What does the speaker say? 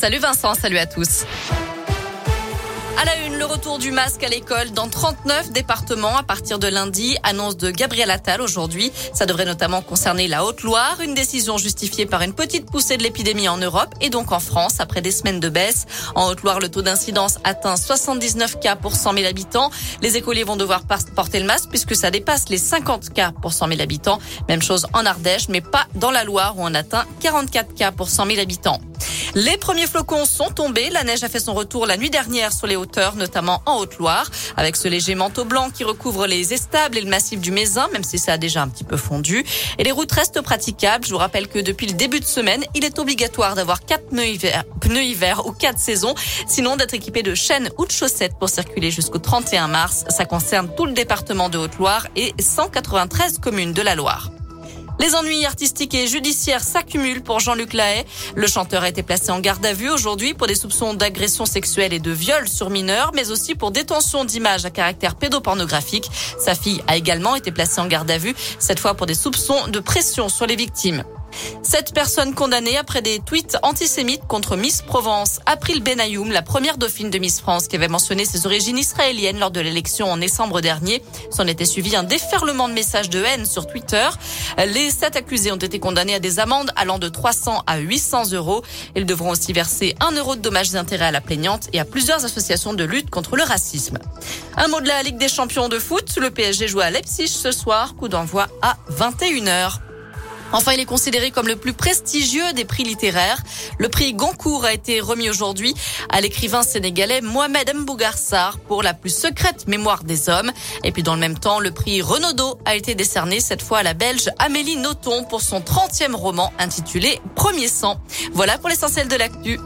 Salut Vincent, salut à tous. À la une, le retour du masque à l'école dans 39 départements à partir de lundi, annonce de Gabriel Attal aujourd'hui. Ça devrait notamment concerner la Haute-Loire, une décision justifiée par une petite poussée de l'épidémie en Europe et donc en France après des semaines de baisse. En Haute-Loire, le taux d'incidence atteint 79 cas pour 100 000 habitants. Les écoliers vont devoir porter le masque puisque ça dépasse les 50 cas pour 100 000 habitants. Même chose en Ardèche, mais pas dans la Loire où on atteint 44 cas pour 100 000 habitants. Les premiers flocons sont tombés. La neige a fait son retour la nuit dernière sur les hauteurs, notamment en Haute-Loire, avec ce léger manteau blanc qui recouvre les estables et le massif du Mézin, même si ça a déjà un petit peu fondu. Et les routes restent praticables. Je vous rappelle que depuis le début de semaine, il est obligatoire d'avoir quatre pneus hiver, pneus hiver ou quatre saisons, sinon d'être équipé de chaînes ou de chaussettes pour circuler jusqu'au 31 mars. Ça concerne tout le département de Haute-Loire et 193 communes de la Loire. Les ennuis artistiques et judiciaires s'accumulent pour Jean-Luc Lahaye. Le chanteur a été placé en garde à vue aujourd'hui pour des soupçons d'agression sexuelle et de viol sur mineurs, mais aussi pour détention d'images à caractère pédopornographique. Sa fille a également été placée en garde à vue, cette fois pour des soupçons de pression sur les victimes. Cette personne condamnée après des tweets antisémites contre Miss Provence. April Benayoum, la première dauphine de Miss France qui avait mentionné ses origines israéliennes lors de l'élection en décembre dernier. S'en était suivi un déferlement de messages de haine sur Twitter. Les sept accusés ont été condamnés à des amendes allant de 300 à 800 euros. Ils devront aussi verser un euro de dommages et intérêts à la plaignante et à plusieurs associations de lutte contre le racisme. Un mot de la Ligue des champions de foot. Le PSG joue à Leipzig ce soir. Coup d'envoi à 21h. Enfin, il est considéré comme le plus prestigieux des prix littéraires. Le prix Goncourt a été remis aujourd'hui à l'écrivain sénégalais Mohamed Mbougarsar pour la plus secrète mémoire des hommes. Et puis dans le même temps, le prix Renaudot a été décerné cette fois à la Belge Amélie Nothomb pour son 30e roman intitulé Premier sang. Voilà pour l'essentiel de l'actu.